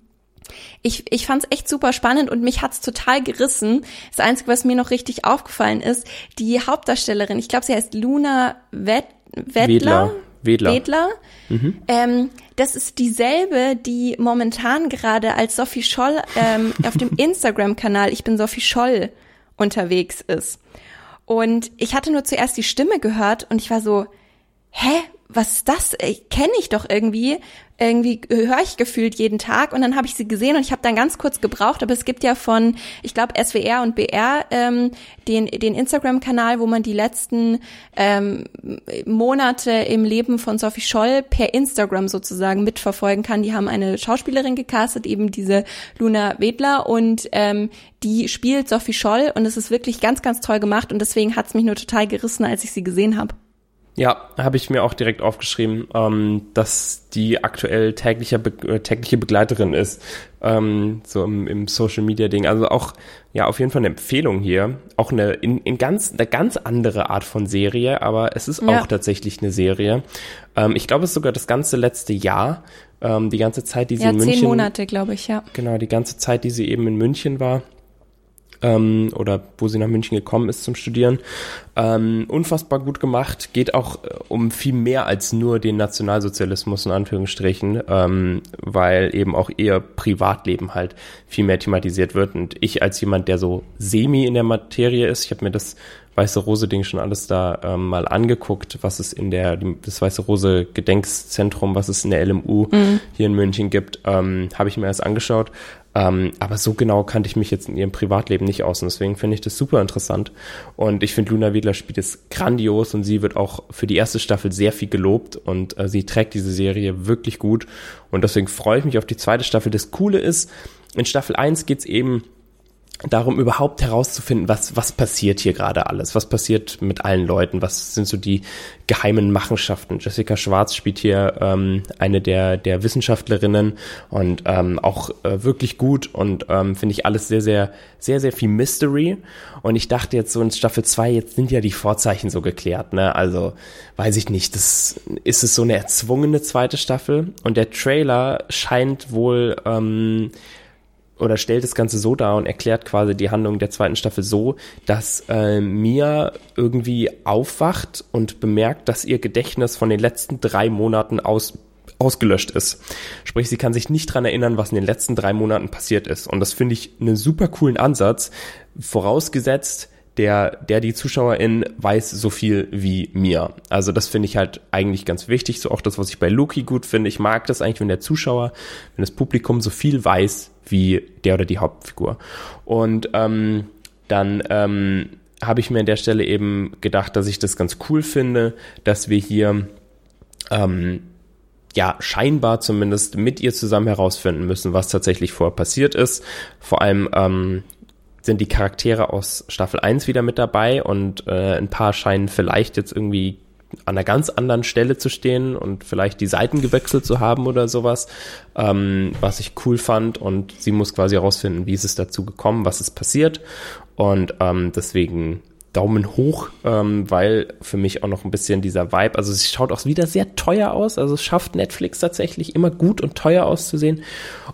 Speaker 1: ich, ich fand es echt super spannend und mich hat's total gerissen. Das Einzige, was mir noch richtig aufgefallen ist, die Hauptdarstellerin, ich glaube, sie heißt Luna Wett, Wettler. Wedler.
Speaker 3: Wedler.
Speaker 1: Wedler. Mhm. Ähm, das ist dieselbe, die momentan gerade als Sophie Scholl ähm, auf dem Instagram-Kanal Ich bin Sophie Scholl unterwegs ist. Und ich hatte nur zuerst die Stimme gehört und ich war so, hä, was ist das? Kenne ich doch irgendwie irgendwie höre ich gefühlt jeden Tag und dann habe ich sie gesehen und ich habe dann ganz kurz gebraucht, aber es gibt ja von, ich glaube, SWR und BR ähm, den, den Instagram-Kanal, wo man die letzten ähm, Monate im Leben von Sophie Scholl per Instagram sozusagen mitverfolgen kann. Die haben eine Schauspielerin gecastet, eben diese Luna Wedler und ähm, die spielt Sophie Scholl und es ist wirklich ganz, ganz toll gemacht und deswegen hat es mich nur total gerissen, als ich sie gesehen habe.
Speaker 3: Ja, habe ich mir auch direkt aufgeschrieben, ähm, dass die aktuell tägliche, Be äh, tägliche Begleiterin ist, ähm, so im, im Social Media Ding. Also auch, ja, auf jeden Fall eine Empfehlung hier. Auch eine, in, in ganz, eine ganz andere Art von Serie, aber es ist ja. auch tatsächlich eine Serie. Ähm, ich glaube, es ist sogar das ganze letzte Jahr, ähm, die ganze Zeit, die sie
Speaker 1: ja,
Speaker 3: in München.
Speaker 1: Zehn Monate, glaube ich, ja.
Speaker 3: Genau, die ganze Zeit, die sie eben in München war ähm, oder wo sie nach München gekommen ist zum Studieren. Ähm, unfassbar gut gemacht, geht auch äh, um viel mehr als nur den Nationalsozialismus in Anführungsstrichen, ähm, weil eben auch ihr Privatleben halt viel mehr thematisiert wird. Und ich als jemand, der so semi in der Materie ist, ich habe mir das Weiße Rose Ding schon alles da ähm, mal angeguckt, was es in der das Weiße Rose Gedenkszentrum, was es in der LMU mhm. hier in München gibt, ähm, habe ich mir erst angeschaut ähm, aber so genau kannte ich mich jetzt in ihrem Privatleben nicht aus und deswegen finde ich das super interessant. Und ich finde, Luna Wedler spielt es grandios und sie wird auch für die erste Staffel sehr viel gelobt und äh, sie trägt diese Serie wirklich gut. Und deswegen freue ich mich auf die zweite Staffel. Das Coole ist, in Staffel 1 geht's eben darum überhaupt herauszufinden, was, was passiert hier gerade alles, was passiert mit allen Leuten, was sind so die geheimen Machenschaften. Jessica Schwarz spielt hier ähm, eine der, der Wissenschaftlerinnen und ähm, auch äh, wirklich gut und ähm, finde ich alles sehr, sehr, sehr, sehr viel Mystery. Und ich dachte jetzt so in Staffel 2, jetzt sind ja die Vorzeichen so geklärt, ne? Also weiß ich nicht, das ist es so eine erzwungene zweite Staffel und der Trailer scheint wohl ähm, oder stellt das Ganze so dar und erklärt quasi die Handlung der zweiten Staffel so, dass äh, Mia irgendwie aufwacht und bemerkt, dass ihr Gedächtnis von den letzten drei Monaten aus ausgelöscht ist. Sprich, sie kann sich nicht dran erinnern, was in den letzten drei Monaten passiert ist. Und das finde ich einen super coolen Ansatz, vorausgesetzt, der, der die Zuschauerin weiß so viel wie mir. Also das finde ich halt eigentlich ganz wichtig. So auch das, was ich bei Loki gut finde. Ich mag das eigentlich, wenn der Zuschauer, wenn das Publikum so viel weiß wie der oder die Hauptfigur. Und ähm, dann ähm, habe ich mir an der Stelle eben gedacht, dass ich das ganz cool finde, dass wir hier ähm, ja scheinbar zumindest mit ihr zusammen herausfinden müssen, was tatsächlich vorher passiert ist. Vor allem ähm, sind die Charaktere aus Staffel 1 wieder mit dabei und äh, ein paar scheinen vielleicht jetzt irgendwie an einer ganz anderen Stelle zu stehen und vielleicht die Seiten gewechselt zu haben oder sowas, ähm, was ich cool fand. Und sie muss quasi herausfinden, wie ist es dazu gekommen, was ist passiert. Und ähm, deswegen Daumen hoch, ähm, weil für mich auch noch ein bisschen dieser Vibe, also es schaut auch wieder sehr teuer aus, also es schafft Netflix tatsächlich immer gut und teuer auszusehen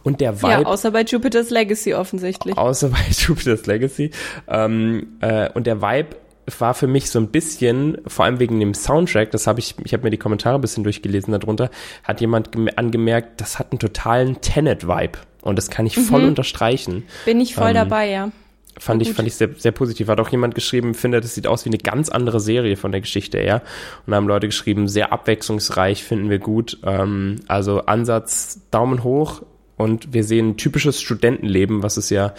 Speaker 3: und der Vibe. Ja,
Speaker 1: außer bei Jupiter's Legacy offensichtlich.
Speaker 3: Außer bei Jupiter's Legacy ähm, äh, und der Vibe war für mich so ein bisschen, vor allem wegen dem Soundtrack, das habe ich, ich habe mir die Kommentare ein bisschen durchgelesen darunter, hat jemand angemerkt, das hat einen totalen Tenet-Vibe und das kann ich voll mhm. unterstreichen.
Speaker 1: Bin ich voll ähm, dabei, ja.
Speaker 3: Fand ich, fand ich sehr, sehr positiv. Hat auch jemand geschrieben, findet, es sieht aus wie eine ganz andere Serie von der Geschichte her. Und da haben Leute geschrieben, sehr abwechslungsreich, finden wir gut. Ähm, also Ansatz, Daumen hoch. Und wir sehen ein typisches Studentenleben, was es ja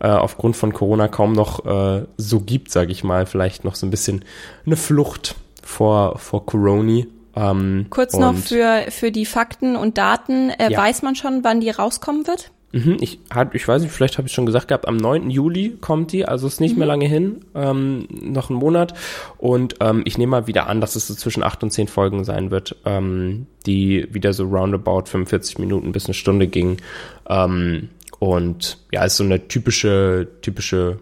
Speaker 3: äh, aufgrund von Corona kaum noch äh, so gibt, sage ich mal. Vielleicht noch so ein bisschen eine Flucht vor, vor Corona.
Speaker 1: Ähm, Kurz noch für, für die Fakten und Daten. Äh, ja. Weiß man schon, wann die rauskommen wird?
Speaker 3: Mhm, ich, hat, ich weiß nicht, vielleicht habe ich schon gesagt gehabt, am 9. Juli kommt die, also ist nicht mhm. mehr lange hin, ähm, noch einen Monat. Und ähm, ich nehme mal wieder an, dass es so zwischen 8 und 10 Folgen sein wird, ähm, die wieder so roundabout 45 Minuten bis eine Stunde ging. Ähm, und ja, ist so eine typische, typische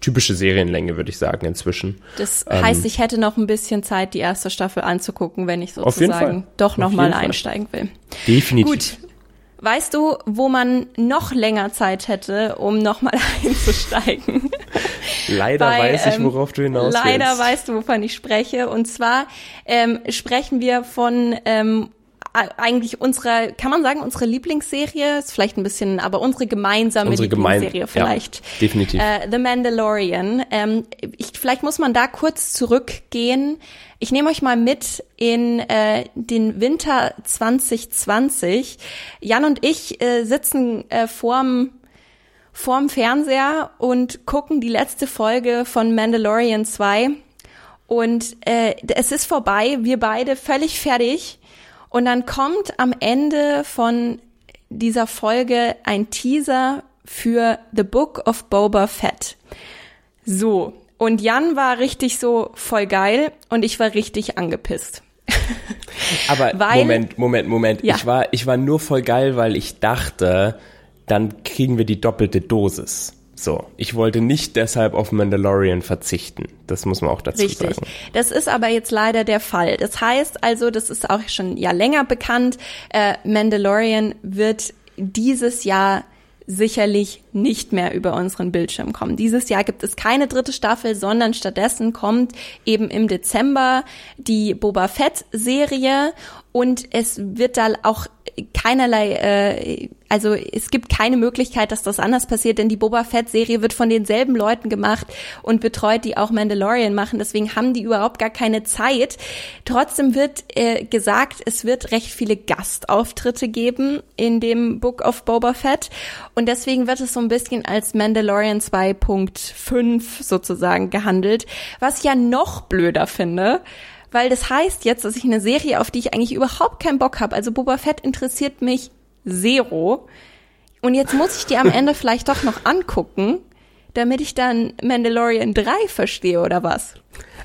Speaker 3: typische Serienlänge, würde ich sagen, inzwischen.
Speaker 1: Das heißt, ähm, ich hätte noch ein bisschen Zeit, die erste Staffel anzugucken, wenn ich sozusagen doch nochmal einsteigen will.
Speaker 3: Definitiv.
Speaker 1: Gut, Weißt du, wo man noch länger Zeit hätte, um nochmal einzusteigen?
Speaker 3: Leider Bei, weiß ich, ähm, worauf du hinaus
Speaker 1: willst. Leider weißt du, wovon ich spreche. Und zwar ähm, sprechen wir von ähm, eigentlich unsere, kann man sagen, unsere Lieblingsserie, ist vielleicht ein bisschen, aber unsere gemeinsame unsere Lieblingsserie gemein, vielleicht.
Speaker 3: Ja, definitiv.
Speaker 1: Äh, The Mandalorian. Ähm, ich, vielleicht muss man da kurz zurückgehen. Ich nehme euch mal mit in äh, den Winter 2020. Jan und ich äh, sitzen äh, vorm vorm Fernseher und gucken die letzte Folge von Mandalorian 2. Und äh, es ist vorbei, wir beide völlig fertig. Und dann kommt am Ende von dieser Folge ein Teaser für The Book of Boba Fett. So. Und Jan war richtig so voll geil und ich war richtig angepisst.
Speaker 3: Aber weil, Moment, Moment, Moment. Ja. Ich war, ich war nur voll geil, weil ich dachte, dann kriegen wir die doppelte Dosis. So, ich wollte nicht deshalb auf Mandalorian verzichten. Das muss man auch dazu Richtig. sagen.
Speaker 1: Das ist aber jetzt leider der Fall. Das heißt also, das ist auch schon ja länger bekannt, äh, Mandalorian wird dieses Jahr sicherlich nicht mehr über unseren Bildschirm kommen. Dieses Jahr gibt es keine dritte Staffel, sondern stattdessen kommt eben im Dezember die Boba Fett Serie und es wird da auch keinerlei, äh, also es gibt keine Möglichkeit, dass das anders passiert, denn die Boba Fett-Serie wird von denselben Leuten gemacht und betreut, die auch Mandalorian machen. Deswegen haben die überhaupt gar keine Zeit. Trotzdem wird äh, gesagt, es wird recht viele Gastauftritte geben in dem Book of Boba Fett und deswegen wird es so ein bisschen als Mandalorian 2.5 sozusagen gehandelt, was ich ja noch blöder finde weil das heißt jetzt, dass ich eine Serie, auf die ich eigentlich überhaupt keinen Bock habe, also Boba Fett interessiert mich zero. Und jetzt muss ich die am Ende vielleicht doch noch angucken, damit ich dann Mandalorian 3 verstehe oder was?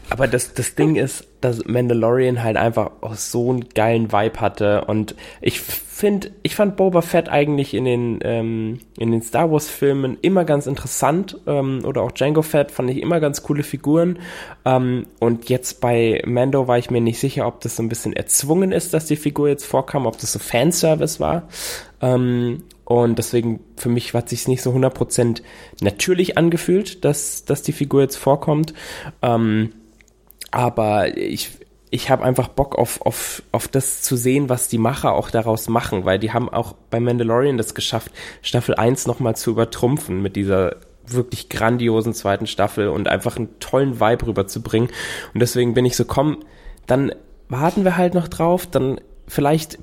Speaker 3: Aber das, das Ding ist, dass Mandalorian halt einfach auch so einen geilen Vibe hatte. Und ich finde, ich fand Boba Fett eigentlich in den, ähm, in den Star Wars Filmen immer ganz interessant ähm, oder auch Django Fett fand ich immer ganz coole Figuren. Ähm, und jetzt bei Mando war ich mir nicht sicher, ob das so ein bisschen erzwungen ist, dass die Figur jetzt vorkam, ob das so Fanservice war. Ähm, und deswegen, für mich hat sich nicht so 100% natürlich angefühlt, dass, dass die Figur jetzt vorkommt. Ähm, aber ich, ich habe einfach Bock auf, auf, auf das zu sehen, was die Macher auch daraus machen, weil die haben auch bei Mandalorian das geschafft, Staffel 1 nochmal zu übertrumpfen mit dieser wirklich grandiosen zweiten Staffel und einfach einen tollen Vibe rüberzubringen. Und deswegen bin ich so, komm, dann warten wir halt noch drauf, dann vielleicht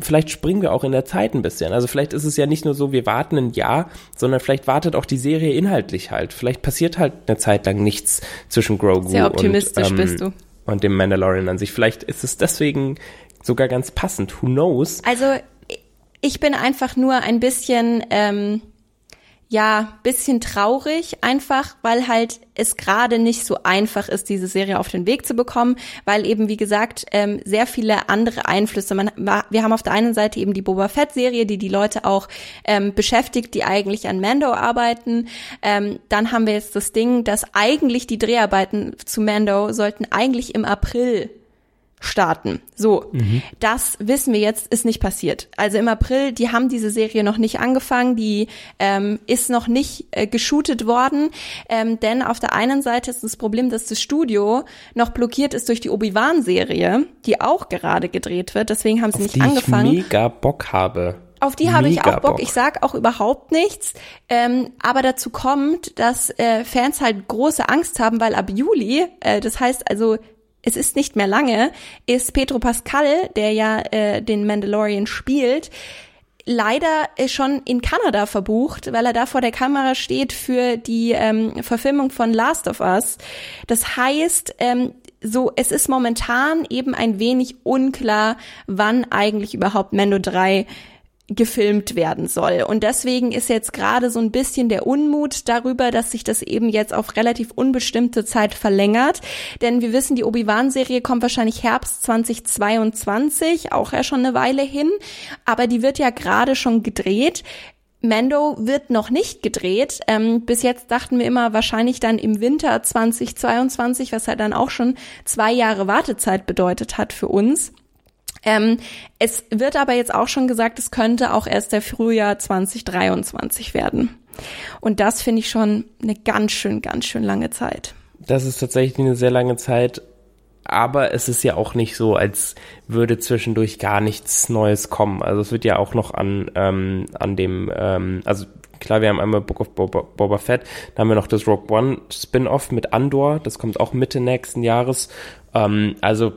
Speaker 3: vielleicht springen wir auch in der Zeit ein bisschen. Also vielleicht ist es ja nicht nur so, wir warten ein Jahr, sondern vielleicht wartet auch die Serie inhaltlich halt. Vielleicht passiert halt eine Zeit lang nichts zwischen Grogu
Speaker 1: Sehr optimistisch
Speaker 3: und,
Speaker 1: ähm, bist du.
Speaker 3: und dem Mandalorian an sich. Vielleicht ist es deswegen sogar ganz passend. Who knows?
Speaker 1: Also ich bin einfach nur ein bisschen ähm, ja, bisschen traurig, einfach weil halt es gerade nicht so einfach ist, diese Serie auf den Weg zu bekommen, weil eben, wie gesagt, ähm, sehr viele andere Einflüsse. Man, wir haben auf der einen Seite eben die Boba Fett-Serie, die die Leute auch ähm, beschäftigt, die eigentlich an Mando arbeiten. Ähm, dann haben wir jetzt das Ding, dass eigentlich die Dreharbeiten zu Mando sollten eigentlich im April starten. So, mhm. das wissen wir jetzt, ist nicht passiert. Also im April, die haben diese Serie noch nicht angefangen, die ähm, ist noch nicht äh, geshootet worden, ähm, denn auf der einen Seite ist das Problem, dass das Studio noch blockiert ist durch die Obi-Wan-Serie, die auch gerade gedreht wird, deswegen haben sie
Speaker 3: Auf
Speaker 1: nicht
Speaker 3: die
Speaker 1: angefangen.
Speaker 3: Ich mega Bock habe.
Speaker 1: Auf die habe ich auch Bock.
Speaker 3: Bock.
Speaker 1: Ich sag auch überhaupt nichts. Ähm, aber dazu kommt, dass äh, Fans halt große Angst haben, weil ab Juli, äh, das heißt also, es ist nicht mehr lange, ist Pedro Pascal, der ja äh, den Mandalorian spielt, leider äh, schon in Kanada verbucht, weil er da vor der Kamera steht für die ähm, Verfilmung von Last of Us. Das heißt, ähm, so, es ist momentan eben ein wenig unklar, wann eigentlich überhaupt Mando 3 gefilmt werden soll. Und deswegen ist jetzt gerade so ein bisschen der Unmut darüber, dass sich das eben jetzt auf relativ unbestimmte Zeit verlängert. Denn wir wissen, die Obi-Wan-Serie kommt wahrscheinlich Herbst 2022, auch ja schon eine Weile hin. Aber die wird ja gerade schon gedreht. Mando wird noch nicht gedreht. Ähm, bis jetzt dachten wir immer wahrscheinlich dann im Winter 2022, was halt dann auch schon zwei Jahre Wartezeit bedeutet hat für uns. Ähm, es wird aber jetzt auch schon gesagt, es könnte auch erst der Frühjahr 2023 werden. Und das finde ich schon eine ganz schön, ganz schön lange Zeit.
Speaker 3: Das ist tatsächlich eine sehr lange Zeit. Aber es ist ja auch nicht so, als würde zwischendurch gar nichts Neues kommen. Also es wird ja auch noch an, ähm, an dem, ähm, also klar, wir haben einmal Book of Boba, Boba Fett, dann haben wir noch das Rogue One Spin-off mit Andor, das kommt auch Mitte nächsten Jahres. Ähm, also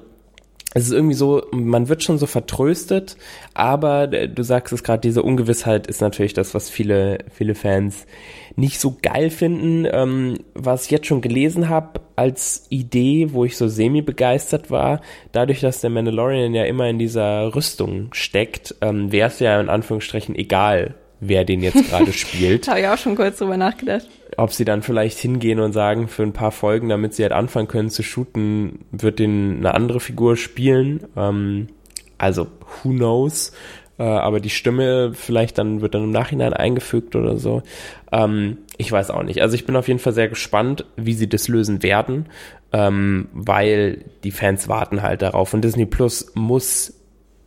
Speaker 3: es ist irgendwie so, man wird schon so vertröstet, aber du sagst es gerade, diese Ungewissheit ist natürlich das, was viele, viele Fans nicht so geil finden. Ähm, was ich jetzt schon gelesen habe als Idee, wo ich so semi begeistert war, dadurch, dass der Mandalorian ja immer in dieser Rüstung steckt, ähm, wäre es ja in Anführungsstrichen egal, wer den jetzt gerade spielt
Speaker 1: Habe ich auch schon kurz drüber nachgedacht.
Speaker 3: ob sie dann vielleicht hingehen und sagen, für ein paar Folgen, damit sie halt anfangen können zu shooten, wird den eine andere Figur spielen. Ähm, also, who knows? Äh, aber die Stimme vielleicht dann wird dann im Nachhinein eingefügt oder so. Ähm, ich weiß auch nicht. Also ich bin auf jeden Fall sehr gespannt, wie sie das lösen werden, ähm, weil die Fans warten halt darauf. Und Disney Plus muss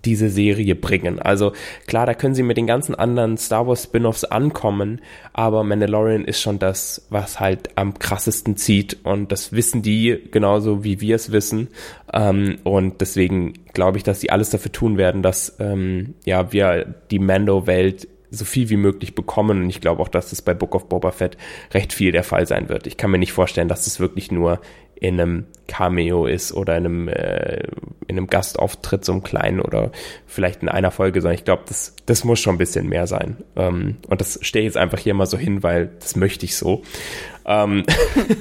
Speaker 3: diese Serie bringen. Also klar, da können sie mit den ganzen anderen Star Wars Spin-offs ankommen, aber Mandalorian ist schon das, was halt am krassesten zieht und das wissen die genauso wie wir es wissen ähm, und deswegen glaube ich, dass sie alles dafür tun werden, dass ähm, ja wir die Mando-Welt so viel wie möglich bekommen und ich glaube auch, dass das bei Book of Boba Fett recht viel der Fall sein wird. Ich kann mir nicht vorstellen, dass es wirklich nur in einem Cameo ist oder in einem, äh, in einem Gastauftritt, so einem kleinen oder vielleicht in einer Folge, sondern ich glaube, das, das muss schon ein bisschen mehr sein. Ähm, und das stehe ich jetzt einfach hier mal so hin, weil das möchte ich so. Ähm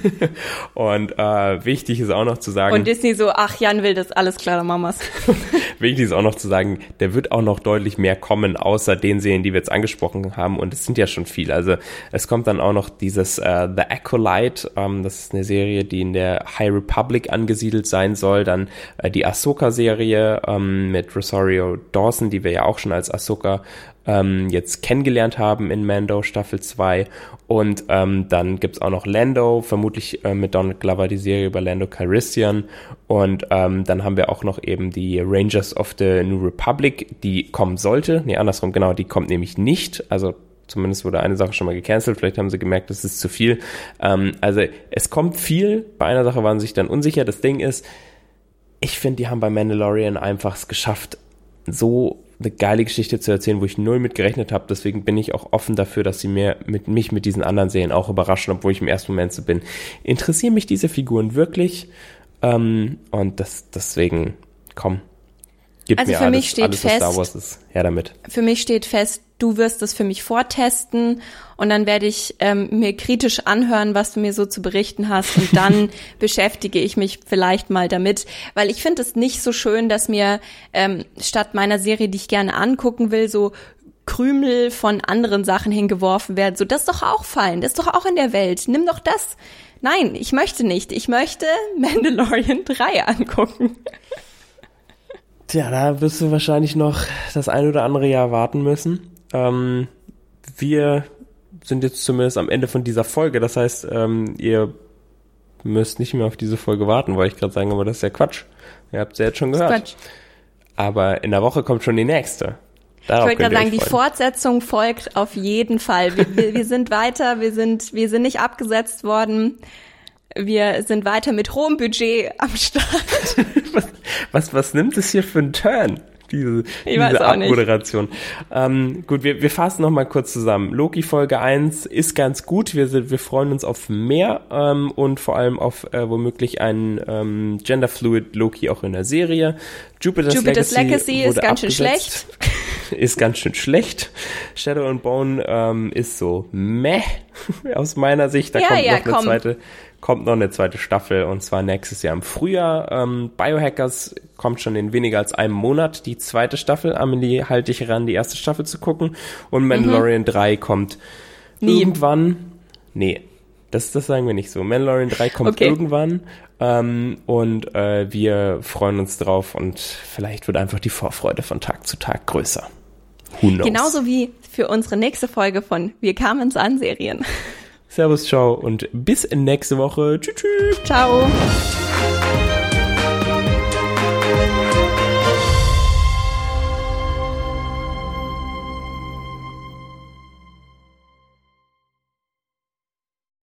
Speaker 3: und äh, wichtig ist auch noch zu sagen.
Speaker 1: Und Disney so, ach, Jan will das, alles klar, wir's.
Speaker 3: Wichtig ist auch noch zu sagen, der wird auch noch deutlich mehr kommen, außer den Serien, die wir jetzt angesprochen haben. Und es sind ja schon viele. Also es kommt dann auch noch dieses äh, The Acolyte. Ähm, das ist eine Serie, die in der High Republic angesiedelt sein soll. Dann äh, die Ahsoka-Serie ähm, mit Rosario Dawson, die wir ja auch schon als Ahsoka ähm, jetzt kennengelernt haben in Mando Staffel 2. Und ähm, dann gibt's auch noch Lando, vermutlich äh, mit Donald Glover die Serie über Lando Calrissian. Und ähm, dann haben wir auch noch eben die Rangers of the New Republic, die kommen sollte. Nee, andersrum, genau, die kommt nämlich nicht. Also zumindest wurde eine Sache schon mal gecancelt. Vielleicht haben sie gemerkt, das ist zu viel. Ähm, also es kommt viel. Bei einer Sache waren sie sich dann unsicher. Das Ding ist, ich finde, die haben bei Mandalorian einfach es geschafft, so eine geile Geschichte zu erzählen, wo ich null mit gerechnet habe. Deswegen bin ich auch offen dafür, dass sie mir mit mich mit diesen anderen Serien auch überraschen, obwohl ich im ersten Moment so bin. Interessieren mich diese Figuren wirklich? Ähm, und das deswegen, komm, Gib
Speaker 1: Also
Speaker 3: mir
Speaker 1: für
Speaker 3: alles,
Speaker 1: mich steht
Speaker 3: alles, was Star
Speaker 1: fest-
Speaker 3: Wars ist. Her damit.
Speaker 1: Für mich steht fest, du wirst es für mich vortesten und dann werde ich ähm, mir kritisch anhören, was du mir so zu berichten hast und dann beschäftige ich mich vielleicht mal damit, weil ich finde es nicht so schön, dass mir ähm, statt meiner Serie, die ich gerne angucken will, so Krümel von anderen Sachen hingeworfen werden. So, das ist doch auch fallen, das ist doch auch in der Welt. Nimm doch das. Nein, ich möchte nicht. Ich möchte Mandalorian 3 angucken.
Speaker 3: Tja, da wirst du wahrscheinlich noch das ein oder andere Jahr warten müssen. Ähm, wir sind jetzt zumindest am Ende von dieser Folge. Das heißt, ähm, ihr müsst nicht mehr auf diese Folge warten, wollte ich gerade sagen, aber das ist ja Quatsch. Ihr habt sie jetzt schon gehört.
Speaker 1: Quatsch.
Speaker 3: Aber in der Woche kommt schon die nächste. Darauf
Speaker 1: Ich wollte gerade sagen, die. Fortsetzung folgt auf jeden Fall. Wir, wir, wir sind weiter, wir sind, wir sind nicht abgesetzt worden. Wir sind weiter mit hohem Budget am Start.
Speaker 3: was, was, was nimmt es hier für einen Turn? Diese, diese. Abmoderation. Ähm, gut, wir, wir fassen noch mal kurz zusammen. Loki Folge 1 ist ganz gut. Wir, sind, wir freuen uns auf mehr ähm, und vor allem auf äh, womöglich einen ähm, Genderfluid Loki auch in der Serie. Jupiter's,
Speaker 1: Jupiter's
Speaker 3: Legacy,
Speaker 1: Legacy ist ganz schön
Speaker 3: abgesetzt. Ist ganz schön schlecht. Shadow and Bone ähm, ist so meh aus meiner Sicht. Da
Speaker 1: Ja,
Speaker 3: kommt
Speaker 1: ja,
Speaker 3: noch eine
Speaker 1: komm.
Speaker 3: zweite kommt noch eine zweite Staffel und zwar nächstes Jahr im Frühjahr. Ähm, Biohackers kommt schon in weniger als einem Monat die zweite Staffel. Amelie, halte dich ran, die erste Staffel zu gucken. Und Mandalorian 3 kommt
Speaker 1: Mhm. Nie.
Speaker 3: irgendwann. Nee, das, das sagen wir nicht so. Mandalorian 3 kommt
Speaker 1: Okay.
Speaker 3: irgendwann. Ähm, und äh, wir freuen uns drauf und vielleicht wird einfach die Vorfreude von Tag zu Tag größer. Who knows?
Speaker 1: Genauso wie für unsere nächste Folge von Wir kamen's an Serien.
Speaker 3: Servus, ciao und bis nächste Woche. Tschüss. tschüss.
Speaker 1: Ciao.